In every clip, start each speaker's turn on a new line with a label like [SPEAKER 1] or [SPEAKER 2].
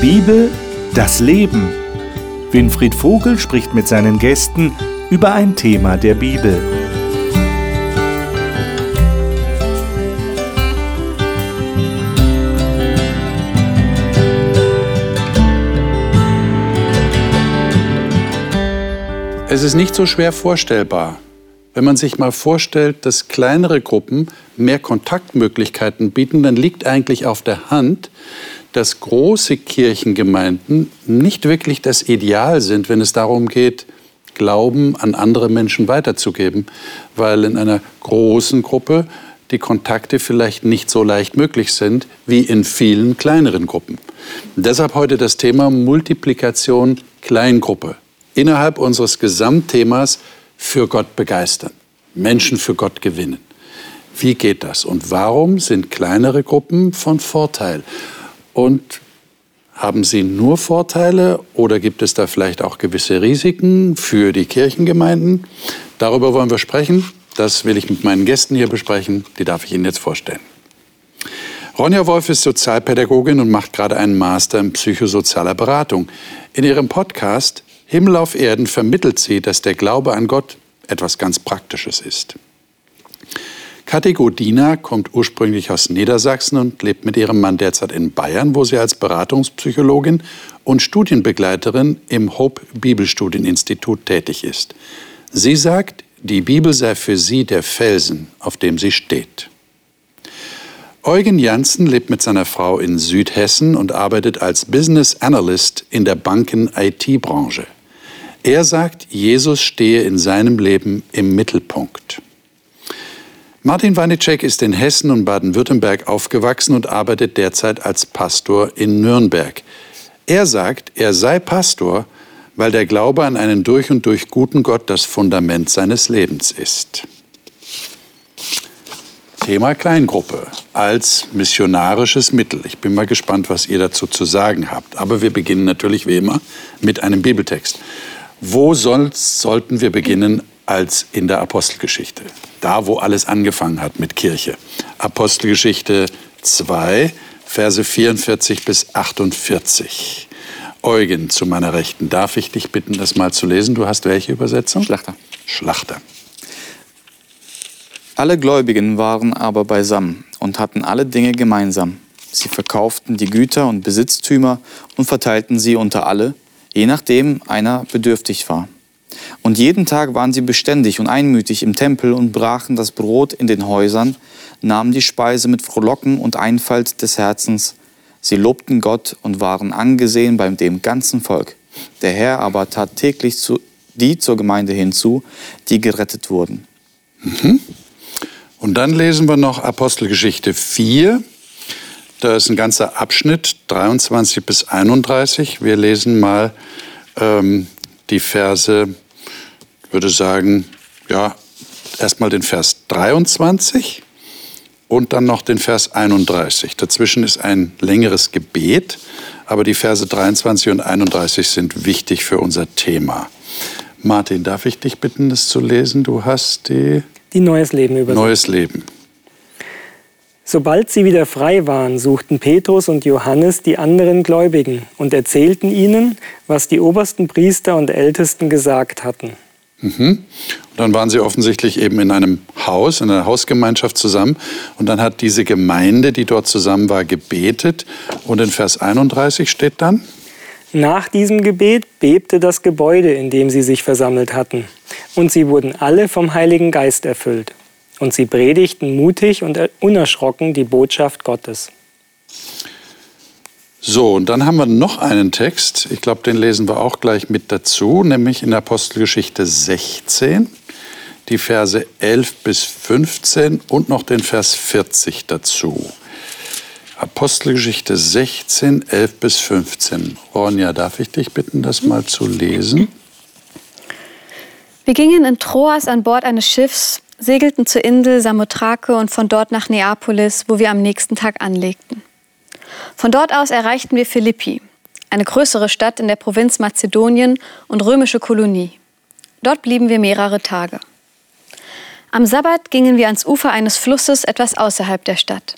[SPEAKER 1] Bibel, das Leben. Winfried Vogel spricht mit seinen Gästen über ein Thema der Bibel.
[SPEAKER 2] Es ist nicht so schwer vorstellbar, wenn man sich mal vorstellt, dass kleinere Gruppen mehr Kontaktmöglichkeiten bieten, dann liegt eigentlich auf der Hand, dass große Kirchengemeinden nicht wirklich das Ideal sind, wenn es darum geht, Glauben an andere Menschen weiterzugeben, weil in einer großen Gruppe die Kontakte vielleicht nicht so leicht möglich sind wie in vielen kleineren Gruppen. deshalb heute das Thema Multiplikation Kleingruppe innerhalb unseres Gesamtthemas für Gott begeistern, Menschen für Gott gewinnen. Wie geht das und warum sind kleinere Gruppen von Vorteil? Und haben sie nur Vorteile oder gibt es da vielleicht auch gewisse Risiken für die Kirchengemeinden? Darüber wollen wir sprechen. Das will ich mit meinen Gästen hier besprechen. Die darf ich Ihnen jetzt vorstellen. Ronja Wolf ist Sozialpädagogin und macht gerade einen Master in psychosozialer Beratung. In ihrem Podcast Himmel auf Erden vermittelt sie, dass der Glaube an Gott etwas ganz Praktisches ist. Kathi Godina kommt ursprünglich aus Niedersachsen und lebt mit ihrem Mann derzeit in Bayern, wo sie als Beratungspsychologin und Studienbegleiterin im Hope Bibelstudieninstitut tätig ist. Sie sagt, die Bibel sei für sie der Felsen, auf dem sie steht. Eugen Janssen lebt mit seiner Frau in Südhessen und arbeitet als Business Analyst in der Banken-IT-Branche. Er sagt, Jesus stehe in seinem Leben im Mittelpunkt. Martin Wanicek ist in Hessen und Baden-Württemberg aufgewachsen und arbeitet derzeit als Pastor in Nürnberg. Er sagt, er sei Pastor, weil der Glaube an einen durch und durch guten Gott das Fundament seines Lebens ist. Thema Kleingruppe als missionarisches Mittel. Ich bin mal gespannt, was ihr dazu zu sagen habt. Aber wir beginnen natürlich wie immer mit einem Bibeltext. Wo sollten wir beginnen als in der Apostelgeschichte? Da, wo alles angefangen hat mit Kirche. Apostelgeschichte 2, Verse 44 bis 48. Eugen, zu meiner Rechten, darf ich dich bitten, das mal zu lesen? Du hast welche Übersetzung?
[SPEAKER 3] Schlachter.
[SPEAKER 2] Schlachter.
[SPEAKER 3] Alle Gläubigen waren aber beisammen und hatten alle Dinge gemeinsam. Sie verkauften die Güter und Besitztümer und verteilten sie unter alle, je nachdem einer bedürftig war. Und jeden Tag waren sie beständig und einmütig im Tempel und brachen das Brot in den Häusern, nahmen die Speise mit Frohlocken und Einfalt des Herzens. Sie lobten Gott und waren angesehen bei dem ganzen Volk. Der Herr aber tat täglich zu, die zur Gemeinde hinzu, die gerettet wurden.
[SPEAKER 2] Mhm. Und dann lesen wir noch Apostelgeschichte 4. Da ist ein ganzer Abschnitt, 23 bis 31. Wir lesen mal ähm, die Verse, würde sagen, ja, erstmal den Vers 23 und dann noch den Vers 31. Dazwischen ist ein längeres Gebet, aber die Verse 23 und 31 sind wichtig für unser Thema. Martin, darf ich dich bitten, das zu lesen? Du hast die.
[SPEAKER 4] Die Neues Leben übersetzt.
[SPEAKER 2] Neues Leben.
[SPEAKER 4] Sobald sie wieder frei waren, suchten Petrus und Johannes die anderen Gläubigen und erzählten ihnen, was die obersten Priester und Ältesten gesagt hatten.
[SPEAKER 2] Mhm. Und dann waren sie offensichtlich eben in einem Haus, in einer Hausgemeinschaft zusammen. Und dann hat diese Gemeinde, die dort zusammen war, gebetet. Und in Vers 31 steht dann,
[SPEAKER 4] nach diesem Gebet bebte das Gebäude, in dem sie sich versammelt hatten, und sie wurden alle vom Heiligen Geist erfüllt. Und sie predigten mutig und unerschrocken die Botschaft Gottes.
[SPEAKER 2] So, und dann haben wir noch einen Text, ich glaube, den lesen wir auch gleich mit dazu, nämlich in Apostelgeschichte 16, die Verse 11 bis 15 und noch den Vers 40 dazu. Apostelgeschichte 16, 11 bis 15. Ronja, darf ich dich bitten, das mal zu lesen?
[SPEAKER 5] Wir gingen in Troas an Bord eines Schiffs, segelten zur Insel Samothrake und von dort nach Neapolis, wo wir am nächsten Tag anlegten. Von dort aus erreichten wir Philippi, eine größere Stadt in der Provinz Mazedonien und römische Kolonie. Dort blieben wir mehrere Tage. Am Sabbat gingen wir ans Ufer eines Flusses etwas außerhalb der Stadt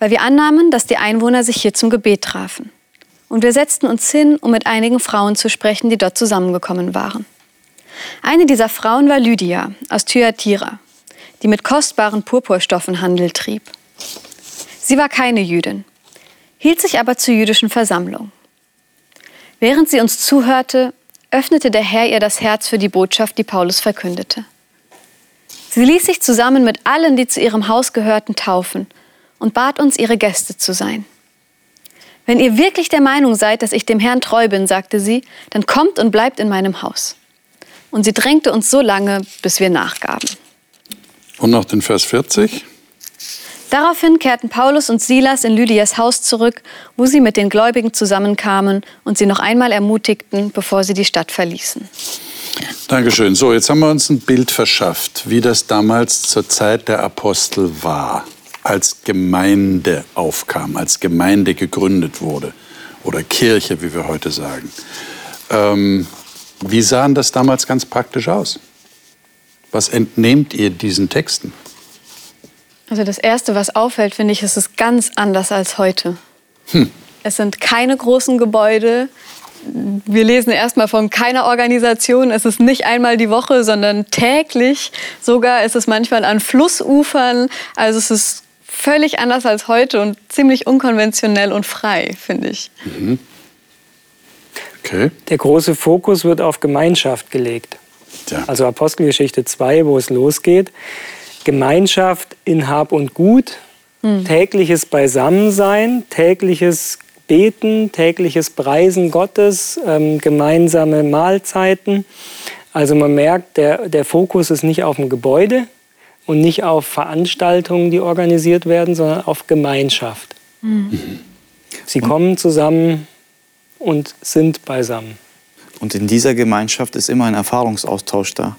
[SPEAKER 5] weil wir annahmen, dass die Einwohner sich hier zum Gebet trafen. und wir setzten uns hin, um mit einigen Frauen zu sprechen, die dort zusammengekommen waren. Eine dieser Frauen war Lydia aus Thyatira, die mit kostbaren Purpurstoffen Handel trieb. Sie war keine Jüdin, hielt sich aber zur jüdischen Versammlung. Während sie uns zuhörte, öffnete der Herr ihr das Herz für die Botschaft, die Paulus verkündete. Sie ließ sich zusammen mit allen, die zu ihrem Haus gehörten, taufen und bat uns, ihre Gäste zu sein. Wenn ihr wirklich der Meinung seid, dass ich dem Herrn treu bin, sagte sie, dann kommt und bleibt in meinem Haus. Und sie drängte uns so lange, bis wir nachgaben.
[SPEAKER 2] Und noch den Vers 40.
[SPEAKER 5] Daraufhin kehrten Paulus und Silas in Lydias Haus zurück, wo sie mit den Gläubigen zusammenkamen und sie noch einmal ermutigten, bevor sie die Stadt verließen.
[SPEAKER 2] Dankeschön. So, jetzt haben wir uns ein Bild verschafft, wie das damals zur Zeit der Apostel war, als Gemeinde aufkam, als Gemeinde gegründet wurde oder Kirche, wie wir heute sagen. Ähm, wie sahen das damals ganz praktisch aus? Was entnehmt ihr diesen Texten?
[SPEAKER 5] Also das Erste, was auffällt, finde ich, ist es ganz anders als heute. Hm. Es sind keine großen Gebäude. Wir lesen erstmal von keiner Organisation. Es ist nicht einmal die Woche, sondern täglich. Sogar ist es manchmal an Flussufern. Also es ist völlig anders als heute und ziemlich unkonventionell und frei, finde ich. Mhm.
[SPEAKER 4] Okay. Der große Fokus wird auf Gemeinschaft gelegt. Ja. Also Apostelgeschichte 2, wo es losgeht. Gemeinschaft in Hab und Gut, hm. tägliches Beisammensein, tägliches Beten, tägliches Preisen Gottes, ähm, gemeinsame Mahlzeiten. Also man merkt, der, der Fokus ist nicht auf dem Gebäude und nicht auf Veranstaltungen, die organisiert werden, sondern auf Gemeinschaft. Mhm. Sie kommen zusammen und sind beisammen.
[SPEAKER 3] Und in dieser Gemeinschaft ist immer ein Erfahrungsaustausch da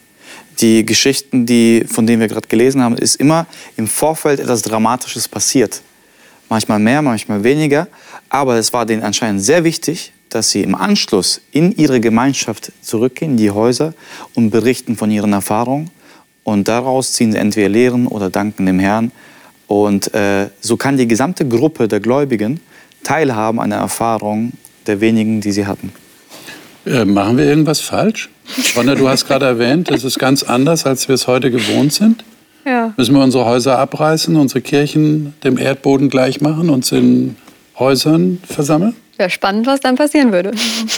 [SPEAKER 3] die Geschichten, die, von denen wir gerade gelesen haben, ist immer im Vorfeld etwas Dramatisches passiert. Manchmal mehr, manchmal weniger. Aber es war denen anscheinend sehr wichtig, dass sie im Anschluss in ihre Gemeinschaft zurückgehen, die Häuser, und berichten von ihren Erfahrungen. Und daraus ziehen sie entweder Lehren oder danken dem Herrn. Und äh, so kann die gesamte Gruppe der Gläubigen teilhaben an der Erfahrung der wenigen, die sie hatten.
[SPEAKER 2] Äh, machen wir irgendwas falsch? Ronja, du hast gerade erwähnt, das ist ganz anders, als wir es heute gewohnt sind. Ja. Müssen wir unsere Häuser abreißen, unsere Kirchen dem Erdboden gleich machen, uns in Häusern versammeln?
[SPEAKER 5] Wäre spannend, was dann passieren würde.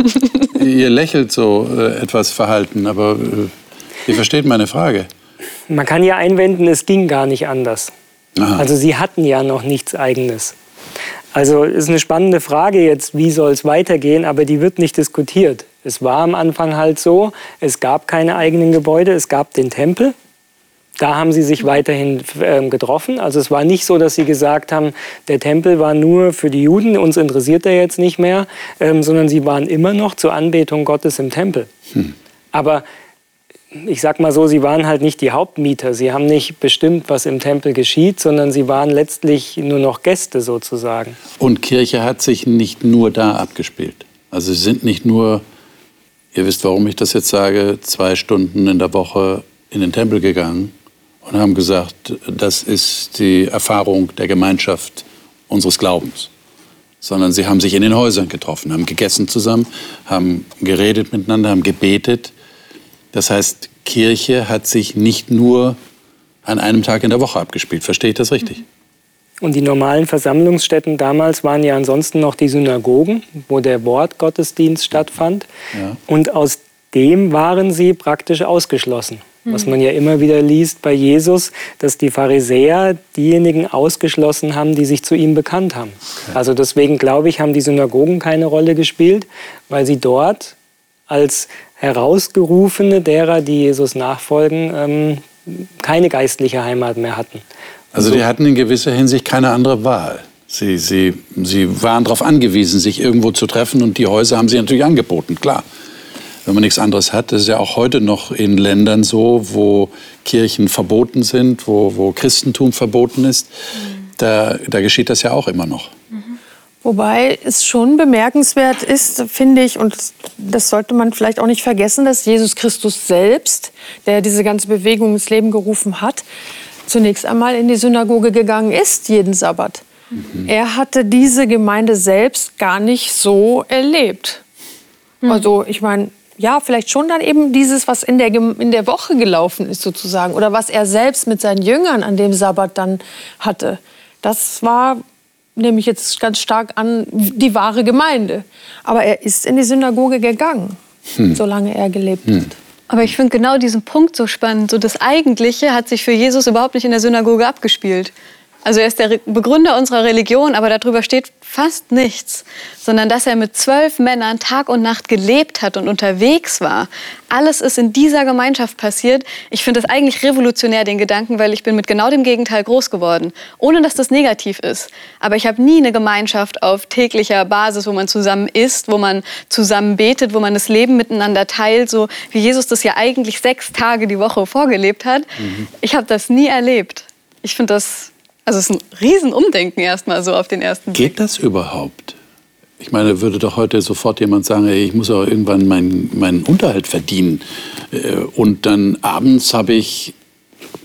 [SPEAKER 2] Ihr lächelt so äh, etwas verhalten, aber äh, ihr versteht meine Frage.
[SPEAKER 4] Man kann ja einwenden, es ging gar nicht anders. Aha. Also sie hatten ja noch nichts Eigenes. Also ist eine spannende Frage jetzt, wie soll es weitergehen, aber die wird nicht diskutiert. Es war am Anfang halt so, es gab keine eigenen Gebäude, es gab den Tempel. Da haben sie sich weiterhin äh, getroffen. Also es war nicht so, dass sie gesagt haben, der Tempel war nur für die Juden, uns interessiert er jetzt nicht mehr, ähm, sondern sie waren immer noch zur Anbetung Gottes im Tempel. Hm. Aber ich sag mal so, sie waren halt nicht die Hauptmieter. Sie haben nicht bestimmt, was im Tempel geschieht, sondern sie waren letztlich nur noch Gäste sozusagen.
[SPEAKER 2] Und Kirche hat sich nicht nur da abgespielt. Also sie sind nicht nur ihr wisst, warum ich das jetzt sage, zwei Stunden in der Woche in den Tempel gegangen und haben gesagt, das ist die Erfahrung der Gemeinschaft unseres Glaubens. Sondern sie haben sich in den Häusern getroffen, haben gegessen zusammen, haben geredet miteinander, haben gebetet. Das heißt, Kirche hat sich nicht nur an einem Tag in der Woche abgespielt. Verstehe ich das richtig?
[SPEAKER 4] Und die normalen Versammlungsstätten damals waren ja ansonsten noch die Synagogen, wo der Wortgottesdienst stattfand. Ja. Und aus dem waren sie praktisch ausgeschlossen. Was man ja immer wieder liest bei Jesus, dass die Pharisäer diejenigen ausgeschlossen haben, die sich zu ihm bekannt haben. Okay. Also deswegen glaube ich, haben die Synagogen keine Rolle gespielt, weil sie dort als Herausgerufene derer, die Jesus nachfolgen, ähm, keine geistliche Heimat mehr hatten.
[SPEAKER 2] Also die hatten in gewisser Hinsicht keine andere Wahl. Sie, sie, sie waren darauf angewiesen, sich irgendwo zu treffen und die Häuser haben sie natürlich angeboten, klar. Wenn man nichts anderes hat, das ist ja auch heute noch in Ländern so, wo Kirchen verboten sind, wo, wo Christentum verboten ist, da, da geschieht das ja auch immer noch.
[SPEAKER 6] Wobei es schon bemerkenswert ist, finde ich, und das sollte man vielleicht auch nicht vergessen, dass Jesus Christus selbst, der diese ganze Bewegung ins Leben gerufen hat, zunächst einmal in die Synagoge gegangen ist, jeden Sabbat. Mhm. Er hatte diese Gemeinde selbst gar nicht so erlebt. Mhm. Also ich meine, ja, vielleicht schon dann eben dieses, was in der, in der Woche gelaufen ist sozusagen oder was er selbst mit seinen Jüngern an dem Sabbat dann hatte. Das war, nehme ich jetzt ganz stark an, die wahre Gemeinde. Aber er ist in die Synagoge gegangen, hm. solange er gelebt hm. hat.
[SPEAKER 5] Aber ich finde genau diesen Punkt so spannend. So das Eigentliche hat sich für Jesus überhaupt nicht in der Synagoge abgespielt. Also er ist der Begründer unserer Religion, aber darüber steht fast nichts, sondern dass er mit zwölf Männern Tag und Nacht gelebt hat und unterwegs war. Alles ist in dieser Gemeinschaft passiert. Ich finde das eigentlich revolutionär, den Gedanken, weil ich bin mit genau dem Gegenteil groß geworden, ohne dass das negativ ist. Aber ich habe nie eine Gemeinschaft auf täglicher Basis, wo man zusammen isst, wo man zusammen betet, wo man das Leben miteinander teilt, so wie Jesus das ja eigentlich sechs Tage die Woche vorgelebt hat. Mhm. Ich habe das nie erlebt. Ich finde das also es ist ein Riesenumdenken erstmal so auf den ersten
[SPEAKER 2] Blick. Geht das überhaupt? Ich meine, würde doch heute sofort jemand sagen, ich muss auch irgendwann meinen, meinen Unterhalt verdienen. Äh, und dann abends habe ich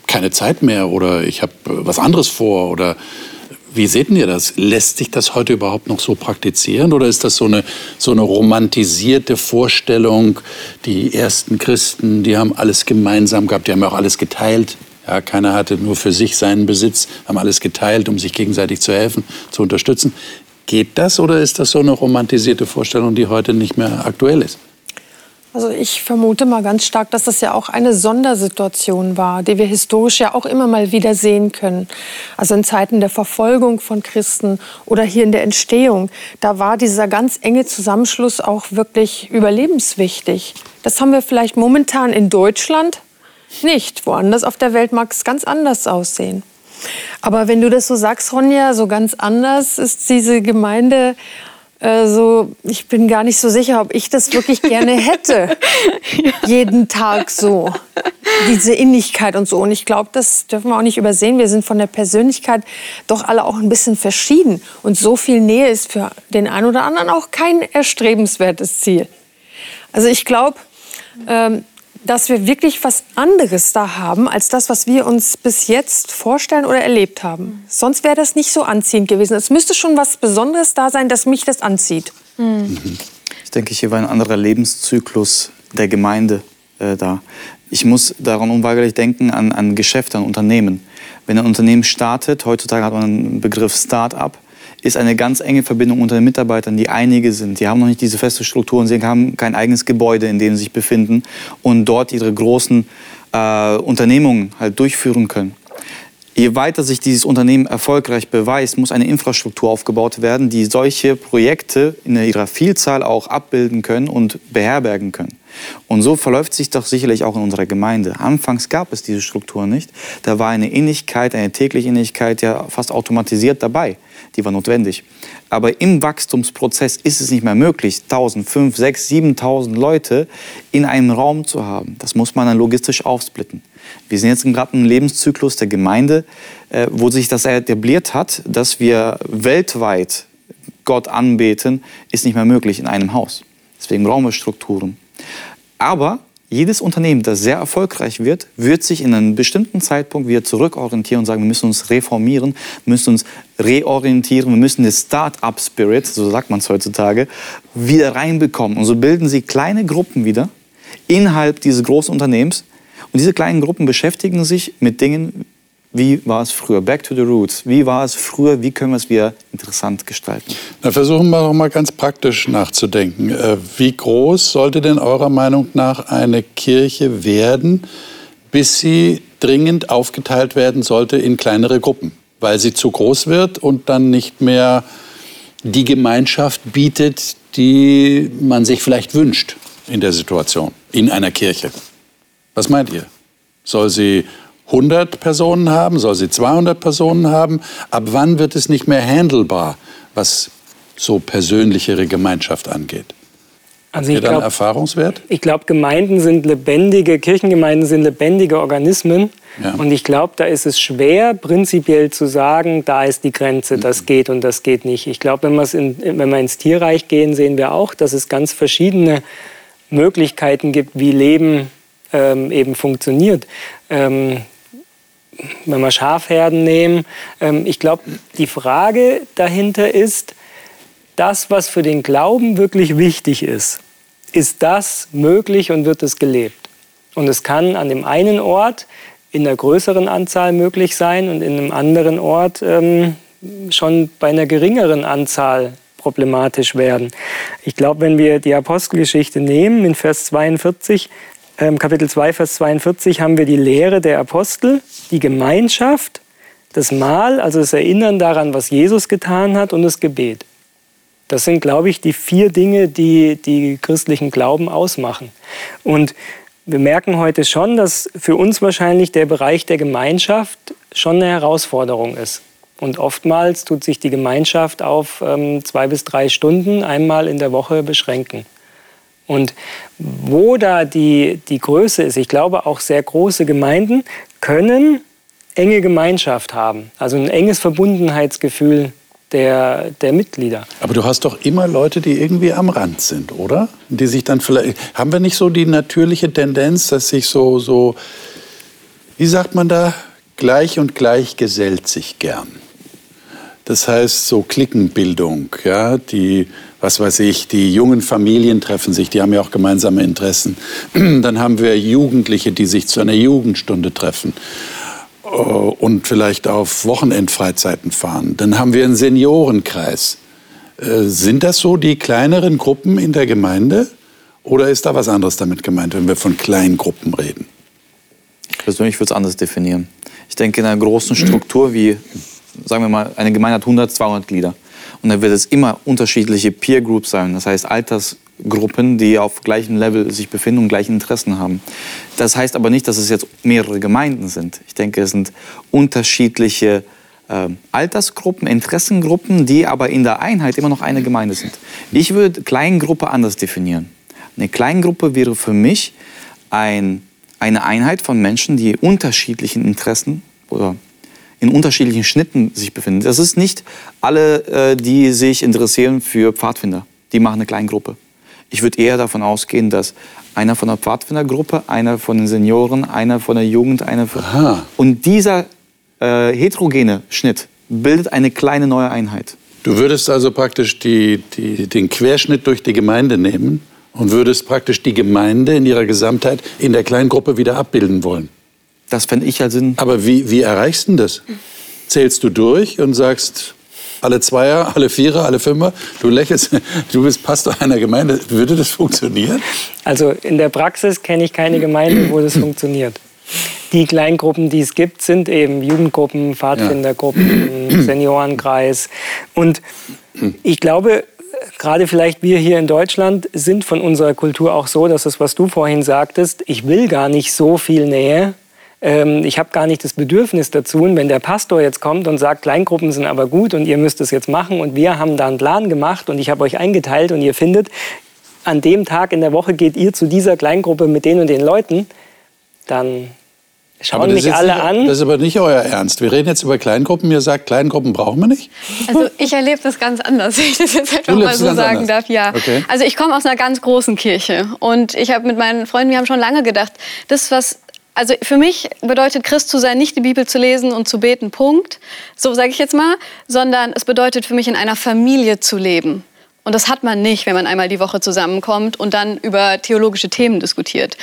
[SPEAKER 2] keine Zeit mehr oder ich habe was anderes vor oder wie seht ihr das? Lässt sich das heute überhaupt noch so praktizieren oder ist das so eine, so eine romantisierte Vorstellung? Die ersten Christen, die haben alles gemeinsam gehabt, die haben auch alles geteilt. Ja, keiner hatte nur für sich seinen Besitz, haben alles geteilt, um sich gegenseitig zu helfen, zu unterstützen. Geht das oder ist das so eine romantisierte Vorstellung, die heute nicht mehr aktuell ist?
[SPEAKER 6] Also ich vermute mal ganz stark, dass das ja auch eine Sondersituation war, die wir historisch ja auch immer mal wieder sehen können. Also in Zeiten der Verfolgung von Christen oder hier in der Entstehung, da war dieser ganz enge Zusammenschluss auch wirklich überlebenswichtig. Das haben wir vielleicht momentan in Deutschland nicht. Woanders auf der Welt mag es ganz anders aussehen. Aber wenn du das so sagst, Ronja, so ganz anders ist diese Gemeinde äh, so, ich bin gar nicht so sicher, ob ich das wirklich gerne hätte. ja. Jeden Tag so. Diese Innigkeit und so. Und ich glaube, das dürfen wir auch nicht übersehen. Wir sind von der Persönlichkeit doch alle auch ein bisschen verschieden. Und so viel Nähe ist für den einen oder anderen auch kein erstrebenswertes Ziel. Also ich glaube, ähm, dass wir wirklich was anderes da haben, als das, was wir uns bis jetzt vorstellen oder erlebt haben. Sonst wäre das nicht so anziehend gewesen. Es müsste schon was Besonderes da sein, dass mich das anzieht.
[SPEAKER 3] Mhm. Ich denke, hier war ein anderer Lebenszyklus der Gemeinde äh, da. Ich muss daran unweigerlich denken an, an Geschäfte, an Unternehmen. Wenn ein Unternehmen startet, heutzutage hat man einen Begriff Start-up, ist eine ganz enge Verbindung unter den Mitarbeitern, die einige sind. Die haben noch nicht diese feste Struktur und sie haben kein eigenes Gebäude, in dem sie sich befinden und dort ihre großen äh, Unternehmungen halt durchführen können. Je weiter sich dieses Unternehmen erfolgreich beweist, muss eine Infrastruktur aufgebaut werden, die solche Projekte in ihrer Vielzahl auch abbilden können und beherbergen können. Und so verläuft sich doch sicherlich auch in unserer Gemeinde. Anfangs gab es diese Struktur nicht. Da war eine Innigkeit, eine tägliche Innigkeit ja fast automatisiert dabei. Die war notwendig. Aber im Wachstumsprozess ist es nicht mehr möglich, 1000, 5, 6, 7000 Leute in einem Raum zu haben. Das muss man dann logistisch aufsplitten. Wir sind jetzt gerade im Lebenszyklus der Gemeinde, äh, wo sich das etabliert hat, dass wir weltweit Gott anbeten, ist nicht mehr möglich in einem Haus. Deswegen brauchen wir Strukturen. Aber jedes Unternehmen, das sehr erfolgreich wird, wird sich in einem bestimmten Zeitpunkt wieder zurückorientieren und sagen, wir müssen uns reformieren, müssen uns reorientieren, wir müssen den Start-up-Spirit, so sagt man es heutzutage, wieder reinbekommen. Und so bilden sie kleine Gruppen wieder innerhalb dieses großen Unternehmens. Und diese kleinen Gruppen beschäftigen sich mit Dingen wie war es früher? Back to the roots. Wie war es früher? Wie können wir es wieder interessant gestalten?
[SPEAKER 2] Na, versuchen wir doch mal ganz praktisch nachzudenken. Äh, wie groß sollte denn eurer Meinung nach eine Kirche werden, bis sie dringend aufgeteilt werden sollte in kleinere Gruppen? Weil sie zu groß wird und dann nicht mehr die Gemeinschaft bietet, die man sich vielleicht wünscht in der Situation, in einer Kirche. Was meint ihr? Soll sie 100 Personen haben? Soll sie 200 Personen haben? Ab wann wird es nicht mehr handelbar, was so persönlichere Gemeinschaft angeht? Also ich glaube, Erfahrungswert?
[SPEAKER 4] Ich glaube, Gemeinden sind lebendige, Kirchengemeinden sind lebendige Organismen. Ja. Und ich glaube, da ist es schwer, prinzipiell zu sagen, da ist die Grenze, das mhm. geht und das geht nicht. Ich glaube, wenn, wenn wir ins Tierreich gehen, sehen wir auch, dass es ganz verschiedene Möglichkeiten gibt, wie Leben ähm, eben funktioniert. Ähm, wenn wir Schafherden nehmen. Ähm, ich glaube, die Frage dahinter ist, das, was für den Glauben wirklich wichtig ist, ist das möglich und wird es gelebt? Und es kann an dem einen Ort in einer größeren Anzahl möglich sein und in einem anderen Ort ähm, schon bei einer geringeren Anzahl problematisch werden. Ich glaube, wenn wir die Apostelgeschichte nehmen, in Vers 42, ähm, Kapitel 2, Vers 42, haben wir die Lehre der Apostel, die Gemeinschaft, das Mahl, also das Erinnern daran, was Jesus getan hat und das Gebet. Das sind, glaube ich, die vier Dinge, die die christlichen Glauben ausmachen. Und wir merken heute schon, dass für uns wahrscheinlich der Bereich der Gemeinschaft schon eine Herausforderung ist. Und oftmals tut sich die Gemeinschaft auf ähm, zwei bis drei Stunden einmal in der Woche beschränken. Und wo da die, die Größe ist, ich glaube auch sehr große Gemeinden können enge Gemeinschaft haben, also ein enges Verbundenheitsgefühl der, der Mitglieder.
[SPEAKER 2] Aber du hast doch immer Leute, die irgendwie am Rand sind, oder? Die sich dann vielleicht. Haben wir nicht so die natürliche Tendenz, dass sich so, so wie sagt man da, gleich und gleich gesellt sich gern? Das heißt, so Klickenbildung, ja, die, was weiß ich, die jungen Familien treffen sich, die haben ja auch gemeinsame Interessen. Dann haben wir Jugendliche, die sich zu einer Jugendstunde treffen äh, und vielleicht auf Wochenendfreizeiten fahren. Dann haben wir einen Seniorenkreis. Äh, sind das so die kleineren Gruppen in der Gemeinde? Oder ist da was anderes damit gemeint, wenn wir von Kleingruppen reden?
[SPEAKER 3] Ich persönlich würde es anders definieren. Ich denke, in einer großen Struktur wie sagen wir mal, eine Gemeinde hat 100, 200 Glieder. Und dann wird es immer unterschiedliche Peer Groups sein, das heißt Altersgruppen, die auf gleichem Level sich befinden und gleiche Interessen haben. Das heißt aber nicht, dass es jetzt mehrere Gemeinden sind. Ich denke, es sind unterschiedliche äh, Altersgruppen, Interessengruppen, die aber in der Einheit immer noch eine Gemeinde sind. Ich würde Kleingruppe anders definieren. Eine Kleingruppe wäre für mich ein, eine Einheit von Menschen, die unterschiedlichen Interessen oder in unterschiedlichen Schnitten sich befinden. Das ist nicht alle, äh, die sich interessieren für Pfadfinder. Die machen eine Kleingruppe. Ich würde eher davon ausgehen, dass einer von der Pfadfindergruppe, einer von den Senioren, einer von der Jugend, einer von... Aha. Und dieser äh, heterogene Schnitt bildet eine kleine neue Einheit.
[SPEAKER 2] Du würdest also praktisch die, die, den Querschnitt durch die Gemeinde nehmen und würdest praktisch die Gemeinde in ihrer Gesamtheit in der Kleingruppe wieder abbilden wollen.
[SPEAKER 3] Das fände ich halt Sinn.
[SPEAKER 2] Aber wie, wie erreichst du das? Zählst du durch und sagst, alle Zweier, alle Vierer, alle Fünfer. Du lächelst, du bist Pastor einer Gemeinde. Würde das funktionieren?
[SPEAKER 4] Also in der Praxis kenne ich keine Gemeinde, wo das funktioniert. Die Kleingruppen, die es gibt, sind eben Jugendgruppen, Pfadfindergruppen, ja. Seniorenkreis. Und ich glaube, gerade vielleicht wir hier in Deutschland sind von unserer Kultur auch so, dass das, was du vorhin sagtest, ich will gar nicht so viel Nähe, ähm, ich habe gar nicht das Bedürfnis dazu. Und wenn der Pastor jetzt kommt und sagt, Kleingruppen sind aber gut und ihr müsst es jetzt machen und wir haben da einen Plan gemacht und ich habe euch eingeteilt und ihr findet, an dem Tag in der Woche geht ihr zu dieser Kleingruppe mit den und den Leuten, dann schauen mich alle
[SPEAKER 2] nicht,
[SPEAKER 4] an.
[SPEAKER 2] Das ist aber nicht euer Ernst. Wir reden jetzt über Kleingruppen. Ihr sagt, Kleingruppen brauchen wir nicht?
[SPEAKER 5] Also ich erlebe das ganz anders, wenn ich das jetzt einfach mal so sagen anders. darf. Ja. Okay. Also ich komme aus einer ganz großen Kirche und ich habe mit meinen Freunden, wir haben schon lange gedacht, das, was also für mich bedeutet Christ zu sein, nicht die Bibel zu lesen und zu beten, Punkt. So sage ich jetzt mal, sondern es bedeutet für mich in einer Familie zu leben. Und das hat man nicht, wenn man einmal die Woche zusammenkommt und dann über theologische Themen diskutiert.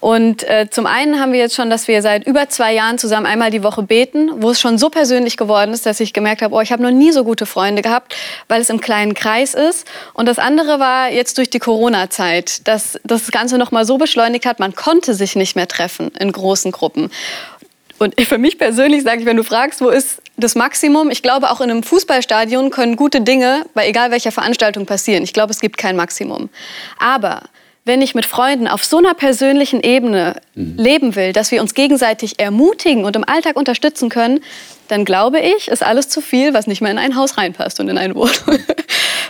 [SPEAKER 5] Und äh, zum einen haben wir jetzt schon, dass wir seit über zwei Jahren zusammen einmal die Woche beten, wo es schon so persönlich geworden ist, dass ich gemerkt habe, oh, ich habe noch nie so gute Freunde gehabt, weil es im kleinen Kreis ist. Und das andere war jetzt durch die Corona-Zeit, dass das Ganze noch mal so beschleunigt hat, man konnte sich nicht mehr treffen in großen Gruppen. Und für mich persönlich sage ich, wenn du fragst, wo ist das Maximum? Ich glaube, auch in einem Fußballstadion können gute Dinge bei egal welcher Veranstaltung passieren. Ich glaube, es gibt kein Maximum. Aber wenn ich mit Freunden auf so einer persönlichen Ebene mhm. leben will, dass wir uns gegenseitig ermutigen und im Alltag unterstützen können, dann glaube ich, ist alles zu viel, was nicht mehr in ein Haus reinpasst und in eine Wohnung.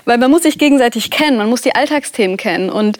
[SPEAKER 5] Weil man muss sich gegenseitig kennen, man muss die Alltagsthemen kennen. Und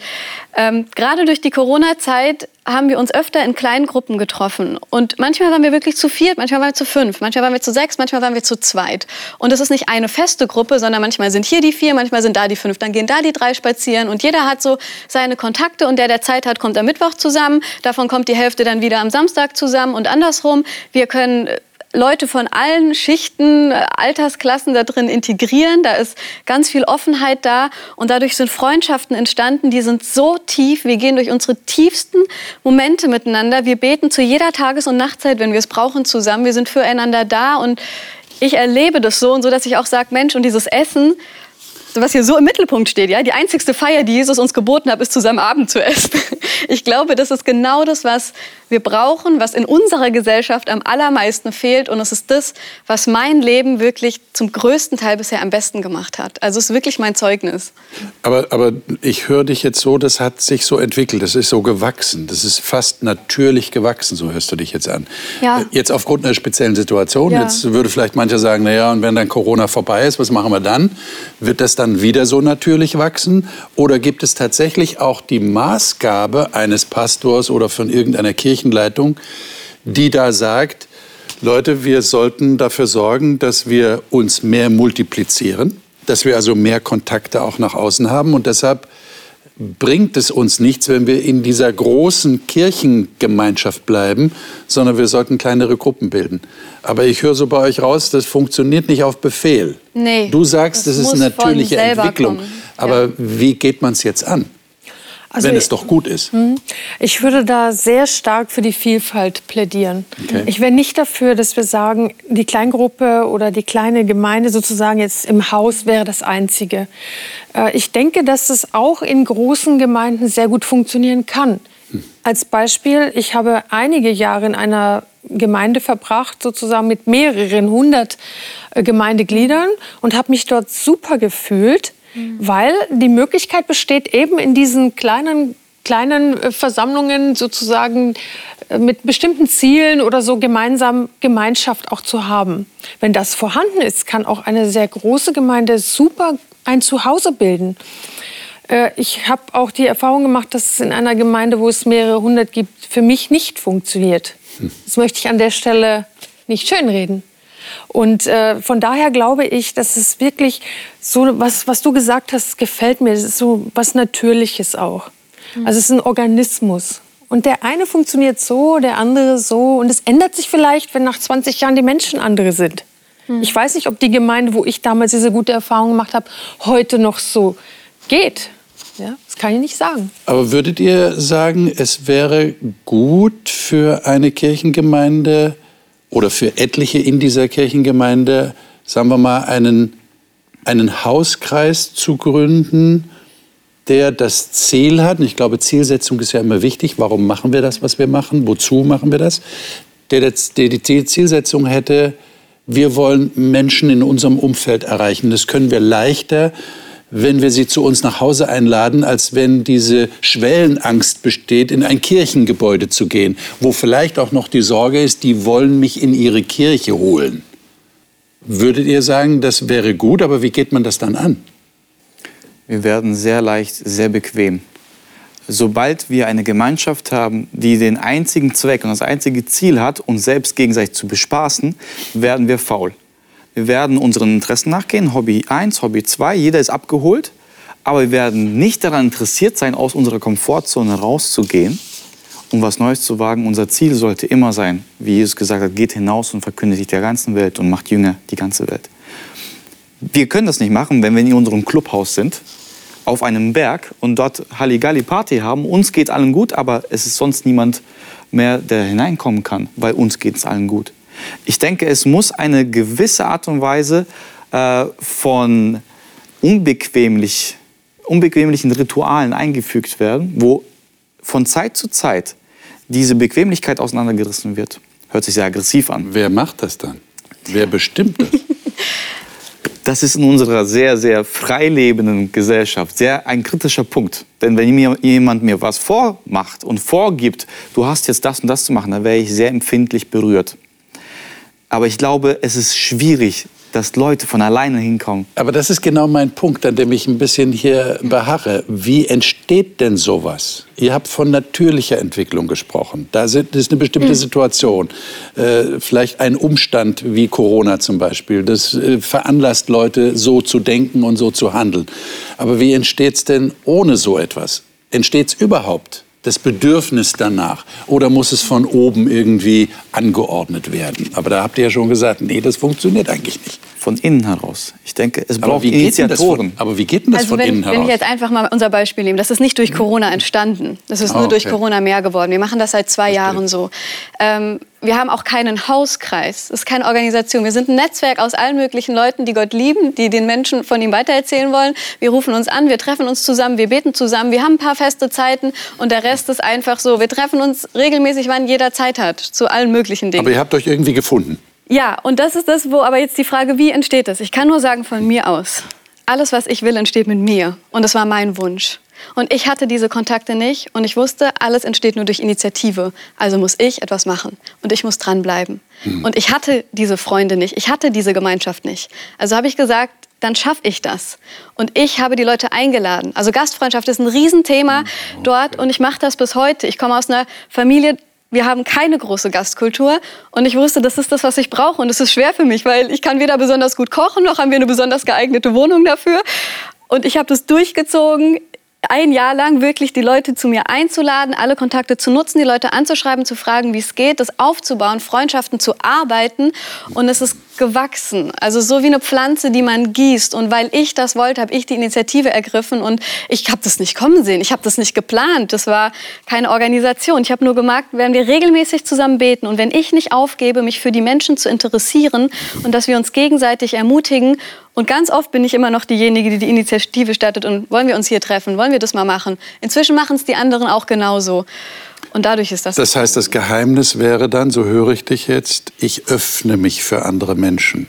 [SPEAKER 5] ähm, gerade durch die Corona-Zeit haben wir uns öfter in kleinen Gruppen getroffen. Und manchmal waren wir wirklich zu viert, manchmal waren wir zu fünf, manchmal waren wir zu sechs, manchmal waren wir zu zweit. Und es ist nicht eine feste Gruppe, sondern manchmal sind hier die vier, manchmal sind da die fünf. Dann gehen da die drei spazieren und jeder hat so seine Kontakte und der, der Zeit hat, kommt am Mittwoch zusammen. Davon kommt die Hälfte dann wieder am Samstag zusammen und andersrum. Wir können Leute von allen Schichten, Altersklassen da drin integrieren. Da ist ganz viel Offenheit da und dadurch sind Freundschaften entstanden, die sind so tief. Wir gehen durch unsere tiefsten Momente miteinander. Wir beten zu jeder Tages- und Nachtzeit, wenn wir es brauchen, zusammen. Wir sind füreinander da und ich erlebe das so und so, dass ich auch sage, Mensch, und dieses Essen, was hier so im Mittelpunkt steht, ja, die einzigste Feier, die Jesus uns geboten hat, ist zusammen Abend zu essen. Ich glaube, das ist genau das, was wir brauchen, was in unserer Gesellschaft am allermeisten fehlt. Und es ist das, was mein Leben wirklich zum größten Teil bisher am besten gemacht hat. Also es ist wirklich mein Zeugnis.
[SPEAKER 2] Aber, aber ich höre dich jetzt so, das hat sich so entwickelt, das ist so gewachsen, das ist fast natürlich gewachsen, so hörst du dich jetzt an.
[SPEAKER 5] Ja.
[SPEAKER 2] Äh, jetzt aufgrund einer speziellen Situation,
[SPEAKER 5] Ja.
[SPEAKER 2] jetzt würde vielleicht mancher sagen, naja, und wenn dann Corona vorbei ist, was machen wir dann? Wird das dann wieder so natürlich wachsen? Oder gibt es tatsächlich auch die Maßgabe eines Pastors oder von irgendeiner Kirchenleitung, die da sagt, Leute, wir sollten dafür sorgen, dass wir uns mehr multiplizieren, dass wir also mehr Kontakte auch nach außen haben und deshalb bringt es uns nichts, wenn wir in dieser großen Kirchengemeinschaft bleiben, sondern wir sollten kleinere Gruppen bilden. Aber ich höre so bei euch raus, das funktioniert nicht auf Befehl.
[SPEAKER 5] Nee,
[SPEAKER 2] du sagst,
[SPEAKER 5] das
[SPEAKER 2] das, ist eine natürliche Entwicklung.
[SPEAKER 5] kommen.
[SPEAKER 2] Aber
[SPEAKER 5] Ja.
[SPEAKER 2] wie geht man es jetzt an,
[SPEAKER 6] Also
[SPEAKER 2] wenn
[SPEAKER 6] ich-
[SPEAKER 2] es doch gut ist?
[SPEAKER 6] Ich würde da sehr stark für die Vielfalt plädieren.
[SPEAKER 2] Okay.
[SPEAKER 6] Ich wäre nicht dafür, dass wir sagen, die Kleingruppe oder die kleine Gemeinde sozusagen jetzt im Haus wäre das Einzige. Äh, Ich denke, dass es auch in großen Gemeinden sehr gut funktionieren kann. Als Beispiel, ich habe einige Jahre in einer Gemeinde verbracht, sozusagen mit mehreren hundert äh, Gemeindegliedern und habe mich dort super gefühlt, weil die Möglichkeit besteht, eben in diesen kleinen kleinen äh, Versammlungen sozusagen äh, mit bestimmten Zielen oder so gemeinsam Gemeinschaft auch zu haben. Wenn das vorhanden ist, kann auch eine sehr große Gemeinde super ein Zuhause bilden. Äh, Ich habe auch die Erfahrung gemacht, dass es in einer Gemeinde, wo es mehrere hundert gibt, für mich nicht funktioniert. Das möchte ich an der Stelle nicht schönreden. Und äh, von daher glaube ich, dass es wirklich so, was, was du gesagt hast, gefällt mir. Das ist so was Natürliches auch. Also es ist ein Organismus. Und der eine funktioniert so, der andere so. Und es ändert sich vielleicht, wenn nach 20 Jahren die Menschen andere sind. Ich weiß nicht, ob die Gemeinde, wo ich damals diese gute Erfahrung gemacht habe, heute noch so geht. Ja, das kann ich nicht sagen.
[SPEAKER 2] Aber würdet ihr sagen, es wäre gut für eine Kirchengemeinde oder für etliche in dieser Kirchengemeinde, sagen wir mal, einen, einen Hauskreis zu gründen, der das Ziel hat, und ich glaube, Zielsetzung ist ja immer wichtig, warum machen wir das, was wir machen, wozu machen wir das, der, das- der die Zielsetzung hätte, wir wollen Menschen in unserem Umfeld erreichen. Das können wir leichter, wenn wir sie zu uns nach Hause einladen, als wenn diese Schwellenangst besteht, in ein Kirchengebäude zu gehen, wo vielleicht auch noch die Sorge ist, die wollen mich in ihre Kirche holen. Würdet ihr sagen, das wäre gut, aber wie geht man das dann an?
[SPEAKER 3] Wir werden sehr leicht, sehr bequem. Sobald wir eine Gemeinschaft haben, die den einzigen Zweck und das einzige Ziel hat, uns selbst gegenseitig zu bespaßen, werden wir faul. Wir werden unseren Interessen nachgehen, Hobby 1, Hobby 2, jeder ist abgeholt, aber wir werden nicht daran interessiert sein, aus unserer Komfortzone rauszugehen um was Neues zu wagen. Unser Ziel sollte immer sein, wie Jesus gesagt hat, geht hinaus und verkündigt der ganzen Welt und macht Jünger die ganze Welt. Wir können das nicht machen, wenn wir in unserem Clubhaus sind, auf einem Berg und dort Halligalli Party haben. Uns geht allen gut, aber es ist sonst niemand mehr, der hineinkommen kann, weil uns geht es allen gut. Ich denke, es muss eine gewisse Art und Weise äh, von unbequemlich, unbequemlichen Ritualen eingefügt werden, wo von Zeit zu Zeit diese Bequemlichkeit auseinandergerissen wird. Hört sich sehr aggressiv an.
[SPEAKER 2] Wer macht das dann? Wer bestimmt das?
[SPEAKER 3] Das ist in unserer sehr, sehr freilebenden Gesellschaft sehr ein kritischer Punkt. Denn wenn mir jemand mir was vormacht und vorgibt, du hast jetzt das und das zu machen, dann wäre ich sehr empfindlich berührt. Aber ich glaube, es ist schwierig, dass Leute von alleine hinkommen.
[SPEAKER 2] Aber das ist genau mein Punkt, an dem ich ein bisschen hier beharre. Wie entsteht denn sowas? Ihr habt von natürlicher Entwicklung gesprochen. Da ist eine bestimmte Situation, äh, vielleicht ein Umstand wie Corona zum Beispiel. Das äh, veranlasst Leute, so zu denken und so zu handeln. Aber wie entsteht es denn ohne so etwas? Entsteht es überhaupt? Das Bedürfnis danach? Oder muss es von oben irgendwie angeordnet werden? Aber da habt ihr ja schon gesagt, nee, das funktioniert eigentlich nicht.
[SPEAKER 3] Von innen heraus. Ich denke, es
[SPEAKER 2] Aber
[SPEAKER 3] braucht
[SPEAKER 2] wie geht denn das
[SPEAKER 3] Initiatoren.
[SPEAKER 2] von, aber wie geht denn das
[SPEAKER 5] Also
[SPEAKER 2] von
[SPEAKER 5] wenn,
[SPEAKER 2] innen
[SPEAKER 5] wenn ich
[SPEAKER 2] heraus?
[SPEAKER 5] jetzt einfach mal unser Beispiel nehme, das ist nicht durch Corona entstanden. Das ist
[SPEAKER 2] Ah,
[SPEAKER 5] nur durch
[SPEAKER 2] okay.
[SPEAKER 5] Corona mehr geworden. Wir machen das seit zwei
[SPEAKER 2] Verstehe.
[SPEAKER 5] Jahren so. Ähm, wir haben auch keinen Hauskreis. Das ist keine Organisation. Wir sind ein Netzwerk aus allen möglichen Leuten, die Gott lieben, die den Menschen von ihm weitererzählen wollen. Wir rufen uns an, wir treffen uns zusammen, wir beten zusammen. Wir haben ein paar feste Zeiten und der Rest ist einfach so. Wir treffen uns regelmäßig, wann jeder Zeit hat, zu allen möglichen Dingen.
[SPEAKER 2] Aber ihr habt euch irgendwie gefunden.
[SPEAKER 5] Ja, und das ist das, wo aber jetzt die Frage, wie entsteht das? Ich kann nur sagen von mir aus. Alles, was ich will, entsteht mit mir. Und das war mein Wunsch. Und ich hatte diese Kontakte nicht und ich wusste, alles entsteht nur durch Initiative. Also muss ich etwas machen und ich muss dranbleiben. Und ich hatte diese Freunde nicht, ich hatte diese Gemeinschaft nicht. Also habe ich gesagt, dann schaffe ich das. Und ich habe die Leute eingeladen. Also Gastfreundschaft ist ein Riesenthema dort und ich mache das bis heute. Ich komme aus einer Familie, wir haben keine große Gastkultur und ich wusste, das ist das, was ich brauche und es ist schwer für mich, weil ich kann weder besonders gut kochen, noch haben wir eine besonders geeignete Wohnung dafür. Und ich habe das durchgezogen, ein Jahr lang wirklich die Leute zu mir einzuladen, alle Kontakte zu nutzen, die Leute anzuschreiben, zu fragen, wie es geht, das aufzubauen, Freundschaften zu arbeiten. Und es ist gewachsen. Also so wie eine Pflanze, die man gießt. Und weil ich das wollte, habe ich die Initiative ergriffen. Und ich habe das nicht kommen sehen. Ich habe das nicht geplant. Das war keine Organisation. Ich habe nur gemerkt, wenn wir regelmäßig zusammen beten und wenn ich nicht aufgebe, mich für die Menschen zu interessieren und dass wir uns gegenseitig ermutigen und ganz oft bin ich immer noch diejenige, die die Initiative startet und wollen wir uns hier treffen, wollen wir das mal machen. Inzwischen machen es die anderen auch genauso. Und dadurch ist das.
[SPEAKER 2] Das heißt, das Geheimnis wäre dann, so höre ich dich jetzt, ich öffne mich für andere Menschen.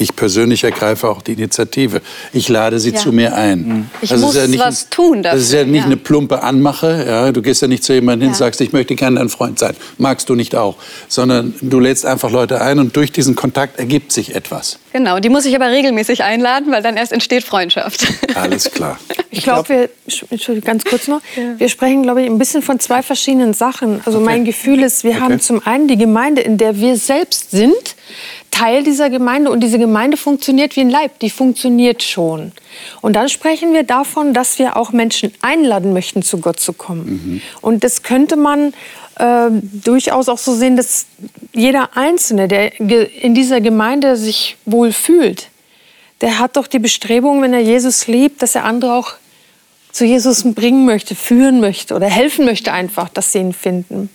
[SPEAKER 2] Ich persönlich ergreife auch die Initiative. Ich lade sie
[SPEAKER 5] Ja.
[SPEAKER 2] zu mir ein.
[SPEAKER 5] Ich
[SPEAKER 2] Das ist
[SPEAKER 5] muss was tun
[SPEAKER 2] Das ist ja
[SPEAKER 5] dafür,
[SPEAKER 2] nicht
[SPEAKER 5] ja.
[SPEAKER 2] eine plumpe Anmache. Ja? Du gehst ja nicht zu jemandem hin und
[SPEAKER 5] Ja.
[SPEAKER 2] sagst, ich möchte gerne dein Freund sein. Magst du nicht auch. Sondern du lädst einfach Leute ein und durch diesen Kontakt ergibt sich etwas.
[SPEAKER 5] Genau, die muss ich aber regelmäßig einladen, weil dann erst entsteht Freundschaft.
[SPEAKER 2] Alles klar.
[SPEAKER 6] Ich glaube, wir, Entschuldigung, ganz kurz noch, wir sprechen, glaube ich, ein bisschen von zwei verschiedenen Sachen. Also mein Gefühl ist, wir haben zum einen die Gemeinde, in der wir selbst sind, Teil dieser Gemeinde und diese Gemeinde funktioniert wie ein Leib, die funktioniert schon. Und dann sprechen wir davon, dass wir auch Menschen einladen möchten, zu Gott zu kommen. Und das könnte man äh, durchaus auch so sehen, dass jeder Einzelne, der in dieser Gemeinde sich wohl fühlt, der hat doch die Bestrebung, wenn er Jesus liebt, dass er andere auch zu Jesus bringen möchte, führen möchte oder helfen möchte einfach, dass sie ihn finden.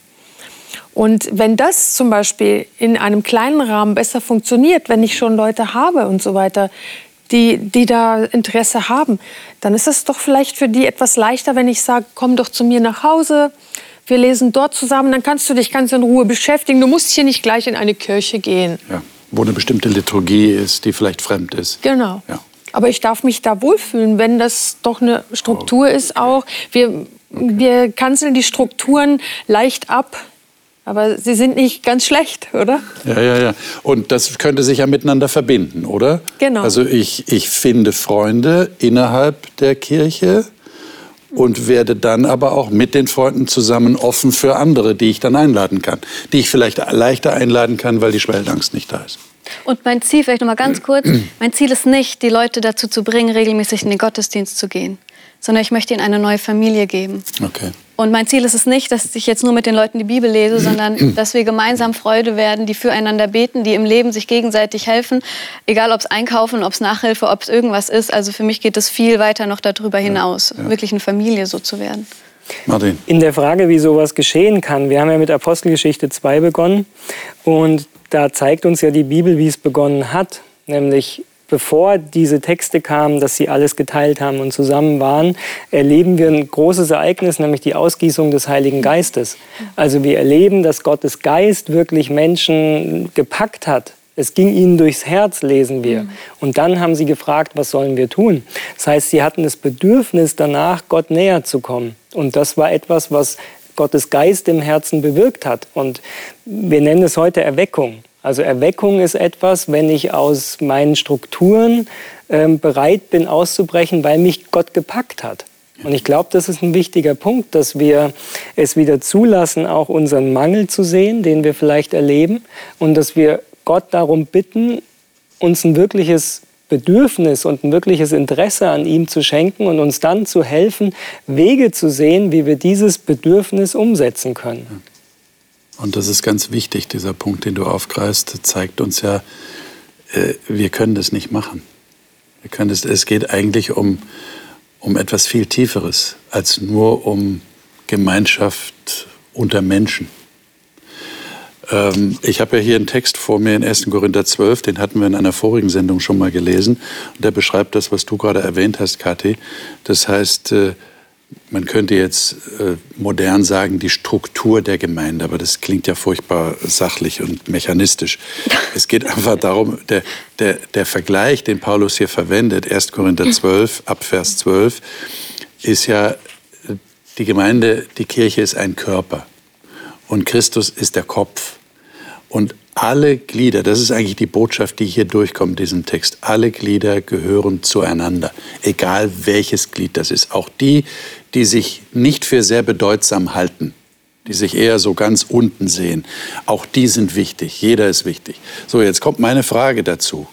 [SPEAKER 6] Und wenn das zum Beispiel in einem kleinen Rahmen besser funktioniert, wenn ich schon Leute habe und so weiter, die, die da Interesse haben, dann ist es doch vielleicht für die etwas leichter, wenn ich sage, komm doch zu mir nach Hause, wir lesen dort zusammen, dann kannst du dich ganz in Ruhe beschäftigen. Du musst hier nicht gleich in eine Kirche gehen.
[SPEAKER 2] Ja. Wo eine bestimmte Liturgie ist, die vielleicht fremd ist.
[SPEAKER 6] Genau.
[SPEAKER 2] Ja.
[SPEAKER 6] Aber ich darf mich da wohlfühlen, wenn das doch eine Struktur ist auch. Wir, wir kanzeln die Strukturen leicht ab, aber sie sind nicht ganz schlecht, oder?
[SPEAKER 2] Ja, ja, ja. Und das könnte sich ja miteinander verbinden, oder?
[SPEAKER 6] Genau.
[SPEAKER 2] Also ich, ich finde Freunde innerhalb der Kirche und werde dann aber auch mit den Freunden zusammen offen für andere, die ich dann einladen kann. Die ich vielleicht leichter einladen kann, weil die Schwellenangst nicht da ist.
[SPEAKER 5] Und mein Ziel, vielleicht noch mal ganz kurz, mein Ziel ist nicht, die Leute dazu zu bringen, regelmäßig in den Gottesdienst zu gehen, sondern ich möchte ihnen eine neue Familie geben.
[SPEAKER 2] Okay.
[SPEAKER 5] Und mein Ziel ist es nicht, dass ich jetzt nur mit den Leuten die Bibel lese, sondern dass wir gemeinsam Freude werden, die füreinander beten, die im Leben sich gegenseitig helfen, egal ob es Einkaufen, ob es Nachhilfe, ob es irgendwas ist. Also für mich geht es viel weiter noch darüber hinaus, wirklich eine Familie so zu werden.
[SPEAKER 2] Martin.
[SPEAKER 4] In der Frage, wie sowas geschehen kann, wir haben ja mit Apostelgeschichte 2 begonnen und da zeigt uns ja die Bibel, wie es begonnen hat, nämlich bevor diese Texte kamen, dass sie alles geteilt haben und zusammen waren, erleben wir ein großes Ereignis, nämlich die Ausgießung des Heiligen Geistes. Also wir erleben, dass Gottes Geist wirklich Menschen gepackt hat. Es ging ihnen durchs Herz, lesen wir. Und dann haben sie gefragt, was sollen wir tun? Das heißt, sie hatten das Bedürfnis danach, Gott näher zu kommen. Und das war etwas, was Gottes Geist im Herzen bewirkt hat. Und wir nennen es heute Erweckung. Also Erweckung ist etwas, wenn ich aus meinen Strukturen ähm, bereit bin auszubrechen, weil mich Gott gepackt hat. Und ich glaube, das ist ein wichtiger Punkt, dass wir es wieder zulassen, auch unseren Mangel zu sehen, den wir vielleicht erleben, und dass wir Gott darum bitten, uns ein wirkliches Bedürfnis und ein wirkliches Interesse an ihm zu schenken und uns dann zu helfen, Wege zu sehen, wie wir dieses Bedürfnis umsetzen können.
[SPEAKER 2] Und das ist ganz wichtig, dieser Punkt, den du aufgreifst, zeigt uns ja, äh, wir können das nicht machen. Wir können das, es geht eigentlich um, um etwas viel Tieferes als nur um Gemeinschaft unter Menschen. Ähm, ich habe ja hier einen Text vor mir in 1. Korinther 12, den hatten wir in einer vorigen Sendung schon mal gelesen. Und der beschreibt das, was du gerade erwähnt hast, Kathi. Das heißt, äh, man könnte jetzt äh, modern sagen, die Struktur der Gemeinde, aber das klingt ja furchtbar sachlich und mechanistisch. Es geht einfach darum, der, der, der Vergleich, den Paulus hier verwendet, 1. Korinther 12, ab Vers 12, ist ja, die Gemeinde, die Kirche ist ein Körper und Christus ist der Kopf. Und alle Glieder, das ist eigentlich die Botschaft, die hier durchkommt in diesem Text, alle Glieder gehören zueinander, egal welches Glied das ist. Auch die, die sich nicht für sehr bedeutsam halten, die sich eher so ganz unten sehen, auch die sind wichtig. Jeder ist wichtig. So, jetzt kommt meine Frage dazu.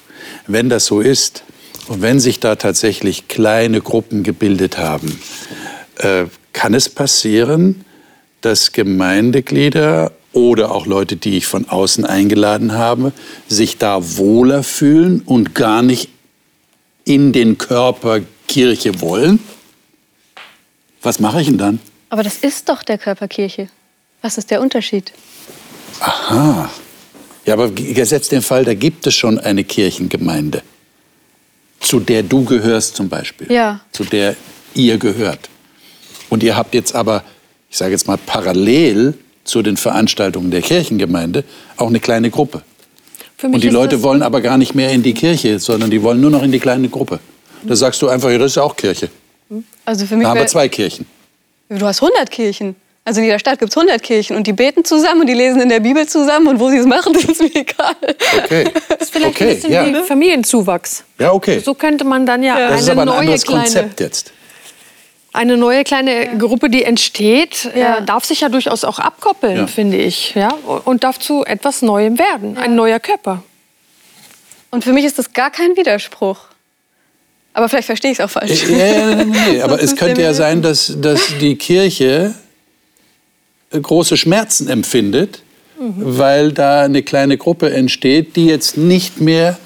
[SPEAKER 2] Wenn das so ist und wenn sich da tatsächlich kleine Gruppen gebildet haben, äh, kann es passieren, dass Gemeindeglieder oder auch Leute, die ich von außen eingeladen habe, sich da wohler fühlen und gar nicht in den Körper Kirche wollen? Was mache ich denn dann?
[SPEAKER 5] Aber das ist doch der Körper Kirche. Was ist der Unterschied?
[SPEAKER 2] Aha. Ja, aber gesetzt den Fall, da gibt es schon eine Kirchengemeinde, zu der du gehörst zum Beispiel.
[SPEAKER 5] Ja.
[SPEAKER 2] Zu der ihr gehört. Und ihr habt jetzt aber, ich sage jetzt mal, parallel zu den Veranstaltungen der Kirchengemeinde auch eine kleine Gruppe. Und die Leute wollen aber gar nicht mehr in die Kirche, sondern die wollen nur noch in die kleine Gruppe. Da sagst du einfach, ja, das ist ja auch Kirche.
[SPEAKER 5] Also für mich
[SPEAKER 2] da haben wir zwei Kirchen.
[SPEAKER 5] Du hast 100 Kirchen. Also in jeder Stadt gibt es 100 Kirchen und die beten zusammen und die lesen in der Bibel zusammen und wo sie es machen, das ist mir egal.
[SPEAKER 2] Okay.
[SPEAKER 6] Das ist vielleicht
[SPEAKER 2] okay,
[SPEAKER 6] ein bisschen
[SPEAKER 2] ja.
[SPEAKER 6] wie Familienzuwachs.
[SPEAKER 2] Ja, okay.
[SPEAKER 6] So könnte man dann ja,
[SPEAKER 2] das ist
[SPEAKER 6] eine
[SPEAKER 2] aber ein
[SPEAKER 6] neue
[SPEAKER 2] anderes
[SPEAKER 6] kleine
[SPEAKER 2] Konzept jetzt.
[SPEAKER 6] eine neue kleine Gruppe, die entsteht,
[SPEAKER 5] Ja.
[SPEAKER 6] äh, darf sich ja durchaus auch abkoppeln,
[SPEAKER 2] Ja.
[SPEAKER 6] finde ich, ja, und darf zu etwas Neuem werden, ein neuer Körper.
[SPEAKER 5] Und für mich ist das gar kein Widerspruch. Aber vielleicht verstehe ich es auch falsch.
[SPEAKER 2] Ja, ja, nee, nee, aber es könnte ja sein, dass, dass die Kirche äh, große Schmerzen empfindet, weil da eine kleine Gruppe entsteht, die jetzt nicht mehr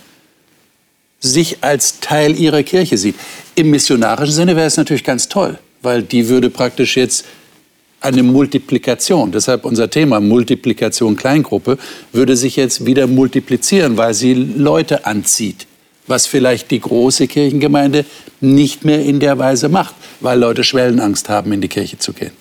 [SPEAKER 2] sich als Teil ihrer Kirche sieht. Im missionarischen Sinne wäre es natürlich ganz toll, weil die würde praktisch jetzt eine Multiplikation, deshalb unser Thema Multiplikation Kleingruppe, würde sich jetzt wieder multiplizieren, weil sie Leute anzieht, was vielleicht die große Kirchengemeinde nicht mehr in der Weise macht, weil Leute Schwellenangst haben, in die Kirche zu gehen.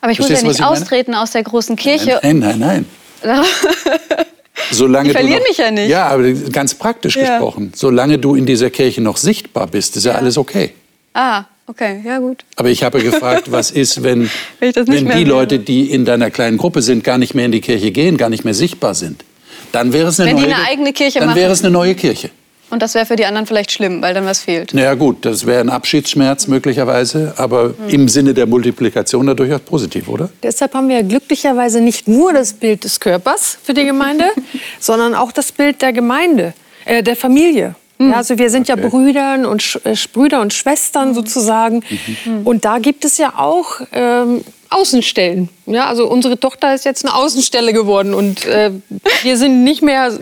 [SPEAKER 5] Aber ich muss
[SPEAKER 2] Verstehst
[SPEAKER 5] ja
[SPEAKER 2] du, was
[SPEAKER 5] nicht
[SPEAKER 2] ich meine?
[SPEAKER 5] austreten aus der großen Kirche.
[SPEAKER 2] Nein, nein, nein. nein. Solange
[SPEAKER 5] Ich
[SPEAKER 2] du
[SPEAKER 5] verliere mich ja nicht.
[SPEAKER 2] Ja, aber ganz praktisch
[SPEAKER 5] Ja.
[SPEAKER 2] gesprochen, solange du in dieser Kirche noch sichtbar bist, ist ja, alles okay.
[SPEAKER 5] Ah, okay, ja gut.
[SPEAKER 2] Aber ich habe gefragt, was ist, wenn,
[SPEAKER 5] Wenn
[SPEAKER 2] wenn die. Leute, die in deiner kleinen Gruppe sind, gar nicht mehr in die Kirche gehen, gar nicht mehr sichtbar sind? Dann wäre es eine
[SPEAKER 5] Wenn die
[SPEAKER 2] neue
[SPEAKER 5] eine eigene Kirche
[SPEAKER 2] Dann
[SPEAKER 5] machen.
[SPEAKER 2] wäre es eine neue Kirche.
[SPEAKER 5] Und das wäre für die anderen vielleicht schlimm, weil dann was fehlt.
[SPEAKER 2] Naja gut, das wäre ein Abschiedsschmerz möglicherweise, aber
[SPEAKER 5] Hm.
[SPEAKER 2] im Sinne der Multiplikation da durchaus positiv, oder?
[SPEAKER 6] Deshalb haben wir glücklicherweise nicht nur das Bild des Körpers für die Gemeinde, sondern auch das Bild der Gemeinde, äh, der Familie. Ja, also wir sind
[SPEAKER 2] Okay.
[SPEAKER 6] ja Brüdern und Sch äh, Brüder und Schwestern sozusagen. Und da gibt es ja auch ähm, Außenstellen. Ja, also unsere Tochter ist jetzt eine Außenstelle geworden und äh, wir sind nicht mehr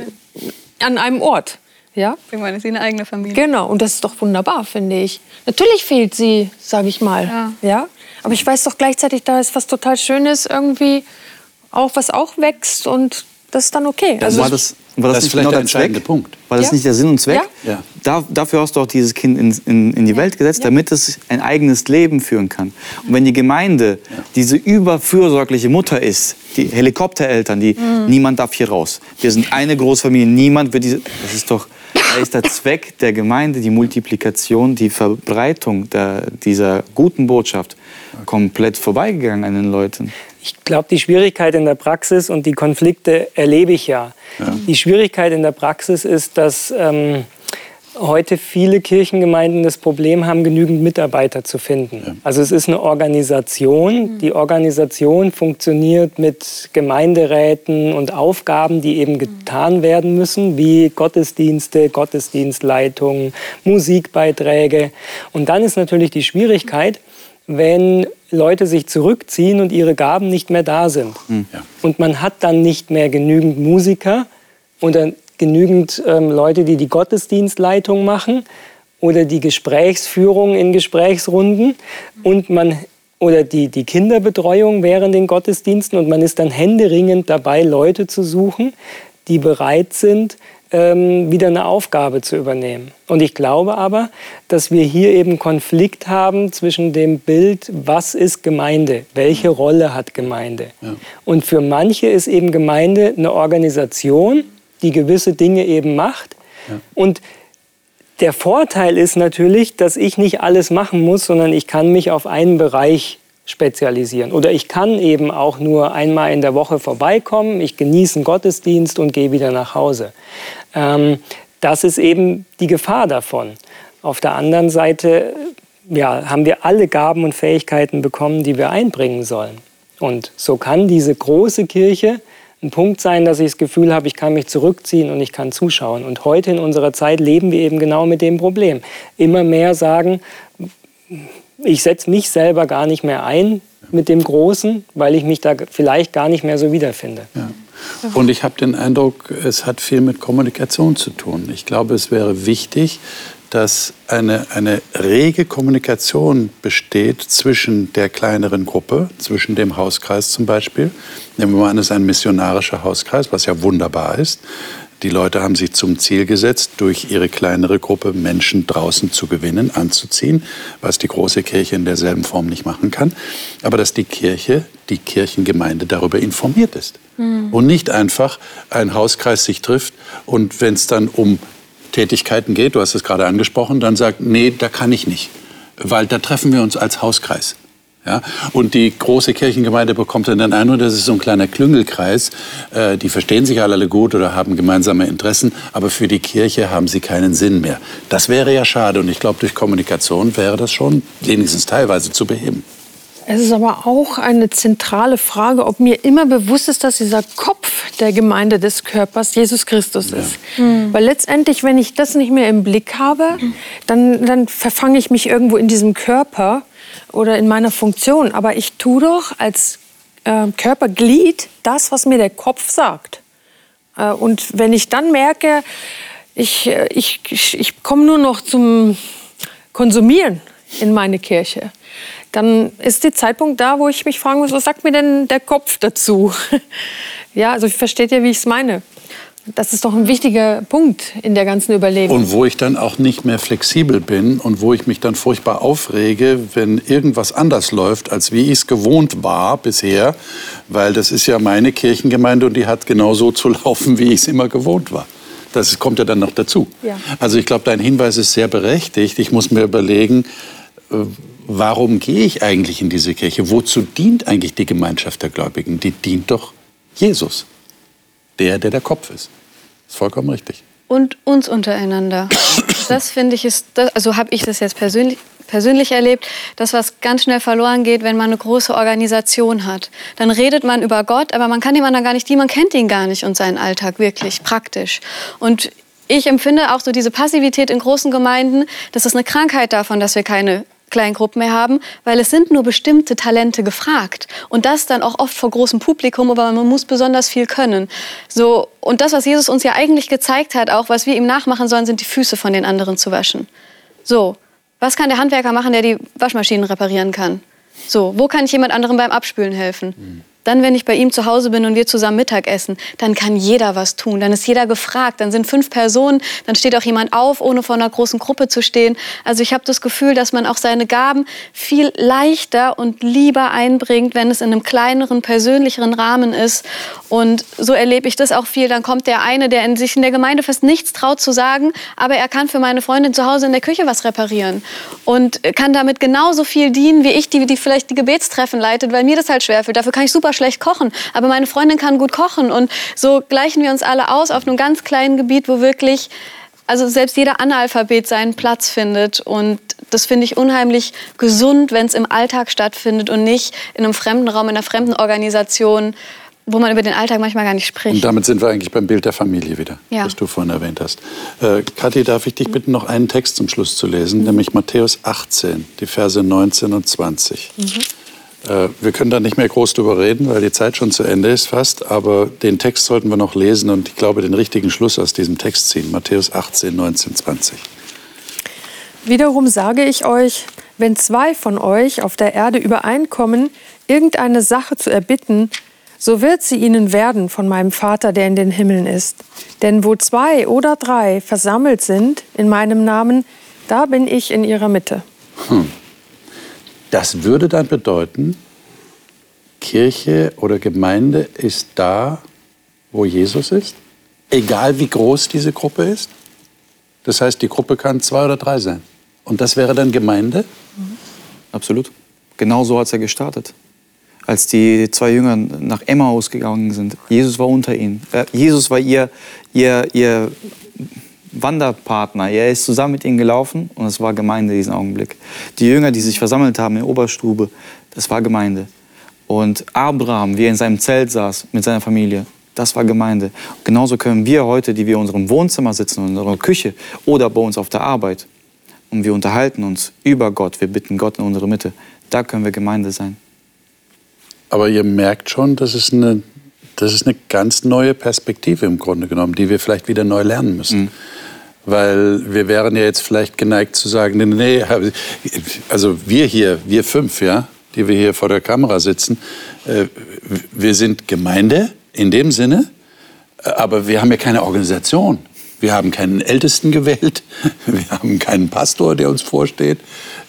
[SPEAKER 6] an einem Ort. Ja,
[SPEAKER 5] Irgendwann ist sie eine eigene Familie.
[SPEAKER 6] Genau, und das ist doch wunderbar, finde ich. Natürlich fehlt sie, sage ich mal.
[SPEAKER 5] Ja.
[SPEAKER 6] Ja. Aber ich weiß doch gleichzeitig, da ist was total Schönes irgendwie, auch was auch wächst und das ist dann okay. Also
[SPEAKER 3] war das, war das,
[SPEAKER 2] das ist
[SPEAKER 3] nicht
[SPEAKER 2] vielleicht
[SPEAKER 3] genau
[SPEAKER 2] der
[SPEAKER 3] der Zweck?
[SPEAKER 2] entscheidende Punkt.
[SPEAKER 3] War das
[SPEAKER 6] Ja.
[SPEAKER 3] nicht der Sinn und Zweck?
[SPEAKER 6] Ja.
[SPEAKER 2] Ja.
[SPEAKER 3] Da, dafür hast du auch dieses Kind in, in, in die Welt gesetzt, damit es ein eigenes Leben führen kann. Und wenn die Gemeinde diese überfürsorgliche Mutter ist, die Helikoptereltern, die niemand darf hier raus. Wir sind eine Großfamilie, niemand wird diese. Das ist doch. Da ist der Zweck der Gemeinde, die Multiplikation, die Verbreitung der, dieser guten Botschaft komplett vorbeigegangen an den Leuten.
[SPEAKER 4] Ich glaube, die Schwierigkeit in der Praxis und die Konflikte erlebe ich ja. ja. Die Schwierigkeit in der Praxis ist, dass ähm, heute viele Kirchengemeinden das Problem haben, genügend Mitarbeiter zu finden. Ja. Also es ist eine Organisation. Mhm. Die Organisation funktioniert mit Gemeinderäten und Aufgaben, die eben getan werden müssen, wie Gottesdienste, Gottesdienstleitungen, Musikbeiträge. Und dann ist natürlich die Schwierigkeit, wenn Leute sich zurückziehen und ihre Gaben nicht mehr da sind. Mhm. Ja. Und man hat dann nicht mehr genügend Musiker oder genügend ähm, Leute, die die Gottesdienstleitung machen oder die Gesprächsführung in Gesprächsrunden und man oder die, die Kinderbetreuung während den Gottesdiensten und man ist dann händeringend dabei, Leute zu suchen, die bereit sind, ähm, wieder eine Aufgabe zu übernehmen. Und ich glaube aber, dass wir hier eben Konflikt haben zwischen dem Bild, was ist Gemeinde, welche Rolle hat Gemeinde. Ja. Und für manche ist eben Gemeinde eine Organisation, die gewisse Dinge eben macht. Ja. Und der Vorteil ist natürlich, dass ich nicht alles machen muss, sondern ich kann mich auf einen Bereich spezialisieren. Oder ich kann eben auch nur einmal in der Woche vorbeikommen, ich genieße einen Gottesdienst und gehe wieder nach Hause. Ähm, das ist eben die Gefahr davon. Auf der anderen Seite ja, haben wir alle Gaben und Fähigkeiten bekommen, die wir einbringen sollen. Und so kann diese große Kirche ein Punkt sein, dass ich das Gefühl habe, ich kann mich zurückziehen und ich kann zuschauen. Und heute in unserer Zeit leben wir eben genau mit dem Problem. Immer mehr sagen, ich setze mich selber gar nicht mehr ein mit dem Großen, weil ich mich da vielleicht gar nicht mehr so wiederfinde. Ja.
[SPEAKER 2] Und ich habe den Eindruck, es hat viel mit Kommunikation zu tun. Ich glaube, es wäre wichtig, dass eine, eine rege Kommunikation besteht zwischen der kleineren Gruppe, zwischen dem Hauskreis zum Beispiel. Nehmen wir mal an, es ist ein missionarischer Hauskreis, was ja wunderbar ist. Die Leute haben sich zum Ziel gesetzt, durch ihre kleinere Gruppe Menschen draußen zu gewinnen, anzuziehen, was die große Kirche in derselben Form nicht machen kann. Aber dass die Kirche, die Kirchengemeinde darüber informiert ist. Mhm. Und nicht einfach ein Hauskreis sich trifft und wenn es dann um Tätigkeiten geht, du hast es gerade angesprochen, dann sagt, nee, da kann ich nicht, weil da treffen wir uns als Hauskreis. Ja? Und die große Kirchengemeinde bekommt dann den Eindruck, das ist so ein kleiner Klüngelkreis. Äh, die verstehen sich alle gut oder haben gemeinsame Interessen, aber für die Kirche haben sie keinen Sinn mehr. Das wäre ja schade und ich glaube, durch Kommunikation wäre das schon wenigstens teilweise zu beheben.
[SPEAKER 6] Es ist aber auch eine zentrale Frage, ob mir immer bewusst ist, dass dieser Kopf der Gemeinde des Körpers Jesus Christus ja. ist. Mhm. Weil letztendlich, wenn ich das nicht mehr im Blick habe, dann, dann verfange ich mich irgendwo in diesem Körper oder in meiner Funktion. Aber ich tue doch als äh, Körperglied das, was mir der Kopf sagt. Äh, und wenn ich dann merke, ich, äh, ich, ich komme nur noch zum Konsumieren in meine Kirche, dann ist der Zeitpunkt da, wo ich mich fragen muss, was sagt mir denn der Kopf dazu? ja, also ich versteht ja, wie ich es meine. Das ist doch ein wichtiger Punkt in der ganzen Überlegung.
[SPEAKER 2] Und wo ich dann auch nicht mehr flexibel bin und wo ich mich dann furchtbar aufrege, wenn irgendwas anders läuft, als wie ich es gewohnt war bisher, weil das ist ja meine Kirchengemeinde und die hat genau so zu laufen, wie ich es immer gewohnt war. Das kommt ja dann noch dazu. Ja. Also ich glaube, dein Hinweis ist sehr berechtigt. Ich muss mir überlegen, äh, warum gehe ich eigentlich in diese Kirche? Wozu dient eigentlich die Gemeinschaft der Gläubigen? Die dient doch Jesus, der, der der Kopf ist. Das ist vollkommen richtig.
[SPEAKER 5] Und uns untereinander. Das finde ich ist, also habe ich das jetzt persönlich, persönlich erlebt, dass was ganz schnell verloren geht, wenn man eine große Organisation hat. Dann redet man über Gott, aber man kann dem anderen gar nicht die, man kennt ihn gar nicht und seinen Alltag wirklich praktisch. Und ich empfinde auch so diese Passivität in großen Gemeinden, das ist eine Krankheit davon, dass wir keine Kleingruppen mehr haben, weil es sind nur bestimmte Talente gefragt und das dann auch oft vor großem Publikum, aber man muss besonders viel können. So und das, was Jesus uns ja eigentlich gezeigt hat, auch was wir ihm nachmachen sollen, sind die Füße von den anderen zu waschen. So, was kann der Handwerker machen, der die Waschmaschinen reparieren kann? So, wo kann ich jemand anderem beim Abspülen helfen? Dann, wenn ich bei ihm zu Hause bin und wir zusammen Mittag essen, dann kann jeder was tun. Dann ist jeder gefragt. Dann sind fünf Personen. Dann steht auch jemand auf, ohne vor einer großen Gruppe zu stehen. Also ich habe das Gefühl, dass man auch seine Gaben viel leichter und lieber einbringt, wenn es in einem kleineren, persönlicheren Rahmen ist Und so erlebe ich das auch viel. Dann kommt der eine, der in sich in der Gemeinde fast nichts traut zu sagen, aber er kann für meine Freundin zu Hause in der Küche was reparieren und kann damit genauso viel dienen wie ich, die, die vielleicht die Gebetstreffen leitet, weil mir das halt schwerfällt. Dafür kann ich super schlecht kochen, aber meine Freundin kann gut kochen und so gleichen wir uns alle aus auf einem ganz kleinen Gebiet, wo wirklich also selbst jeder Analphabet seinen Platz findet. Und das finde ich unheimlich gesund, wenn es im Alltag stattfindet und nicht in einem fremden Raum, in einer fremden Organisation, wo man über den Alltag manchmal gar nicht spricht.
[SPEAKER 2] Und damit sind wir eigentlich beim Bild der Familie wieder, ja. das du vorhin erwähnt hast. Äh, Kathi, darf ich dich bitten, noch einen Text zum Schluss zu lesen, mhm. nämlich Matthäus 18, die Verse 19 und 20. Mhm. Äh, wir können da nicht mehr groß drüber reden, weil die Zeit schon zu Ende ist fast. Aber den Text sollten wir noch lesen und ich glaube, den richtigen Schluss aus diesem Text ziehen. Matthäus 18, 19, 20.
[SPEAKER 6] Wiederum sage ich euch, wenn zwei von euch auf der Erde übereinkommen, irgendeine Sache zu erbitten, so wird sie ihnen werden von meinem Vater, der in den Himmeln ist. Denn wo zwei oder drei versammelt sind in meinem Namen, da bin ich in ihrer Mitte. Hm.
[SPEAKER 2] Das würde dann bedeuten, Kirche oder Gemeinde ist da, wo Jesus ist, egal wie groß diese Gruppe ist. Das heißt, die Gruppe kann zwei oder drei sein. Und das wäre dann Gemeinde?
[SPEAKER 3] Absolut. Genau so hat es ja gestartet. Als die zwei Jünger nach Emmaus gegangen sind, Jesus war unter ihnen. Äh, Jesus war ihr, ihr, ihr Wanderpartner. Er ist zusammen mit ihnen gelaufen und es war Gemeinde in diesem Augenblick. Die Jünger, die sich versammelt haben in der Oberstube, das war Gemeinde. Und Abraham, wie er in seinem Zelt saß mit seiner Familie, das war Gemeinde. genauso können wir heute, die wir in unserem Wohnzimmer sitzen, in unserer Küche oder bei uns auf der Arbeit, und wir unterhalten uns über Gott, wir bitten Gott in unsere Mitte, da können wir Gemeinde sein.
[SPEAKER 2] Aber ihr merkt schon, das ist eine, das ist eine ganz neue Perspektive im Grunde genommen, die wir vielleicht wieder neu lernen müssen. Mhm. Weil wir wären ja jetzt vielleicht geneigt zu sagen, nee, also wir hier, wir fünf, ja, die wir hier vor der Kamera sitzen, äh, wir sind Gemeinde in dem Sinne, aber wir haben ja keine Organisation. Wir haben keinen Ältesten gewählt, wir haben keinen Pastor, der uns vorsteht,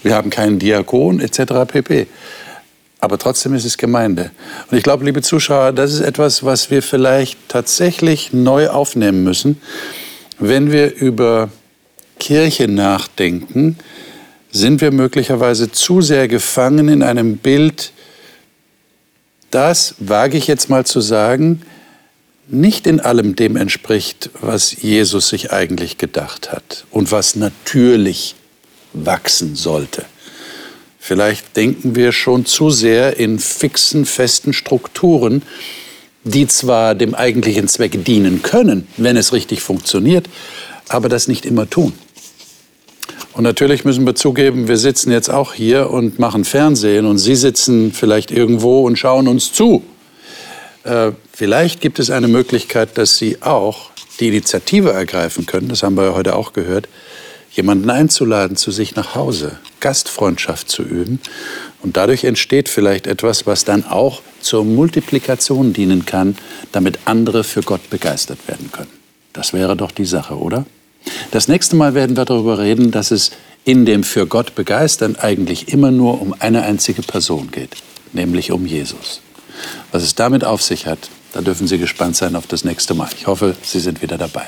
[SPEAKER 2] wir haben keinen Diakon etc. pp. Aber trotzdem ist es Gemeinde. Und ich glaube, liebe Zuschauer, das ist etwas, was wir vielleicht tatsächlich neu aufnehmen müssen. Wenn wir über Kirche nachdenken, sind wir möglicherweise zu sehr gefangen in einem Bild, das, wage ich jetzt mal zu sagen, nicht in allem dem entspricht, was Jesus sich eigentlich gedacht hat und was natürlich wachsen sollte. Vielleicht denken wir schon zu sehr in fixen, festen Strukturen, die zwar dem eigentlichen Zweck dienen können, wenn es richtig funktioniert, aber das nicht immer tun. Und natürlich müssen wir zugeben, wir sitzen jetzt auch hier und machen Fernsehen und Sie sitzen vielleicht irgendwo und schauen uns zu. Äh, vielleicht gibt es eine Möglichkeit, dass Sie auch die Initiative ergreifen können, das haben wir ja heute auch gehört, jemanden einzuladen zu sich nach Hause, Gastfreundschaft zu üben. Und dadurch entsteht vielleicht etwas, was dann auch zur Multiplikation dienen kann, damit andere für Gott begeistert werden können. Das wäre doch die Sache, oder? Das nächste Mal werden wir darüber reden, dass es in dem für Gott begeistern eigentlich immer nur um eine einzige Person geht, nämlich um Jesus. Was es damit auf sich hat, da dürfen Sie gespannt sein auf das nächste Mal. Ich hoffe, Sie sind wieder dabei.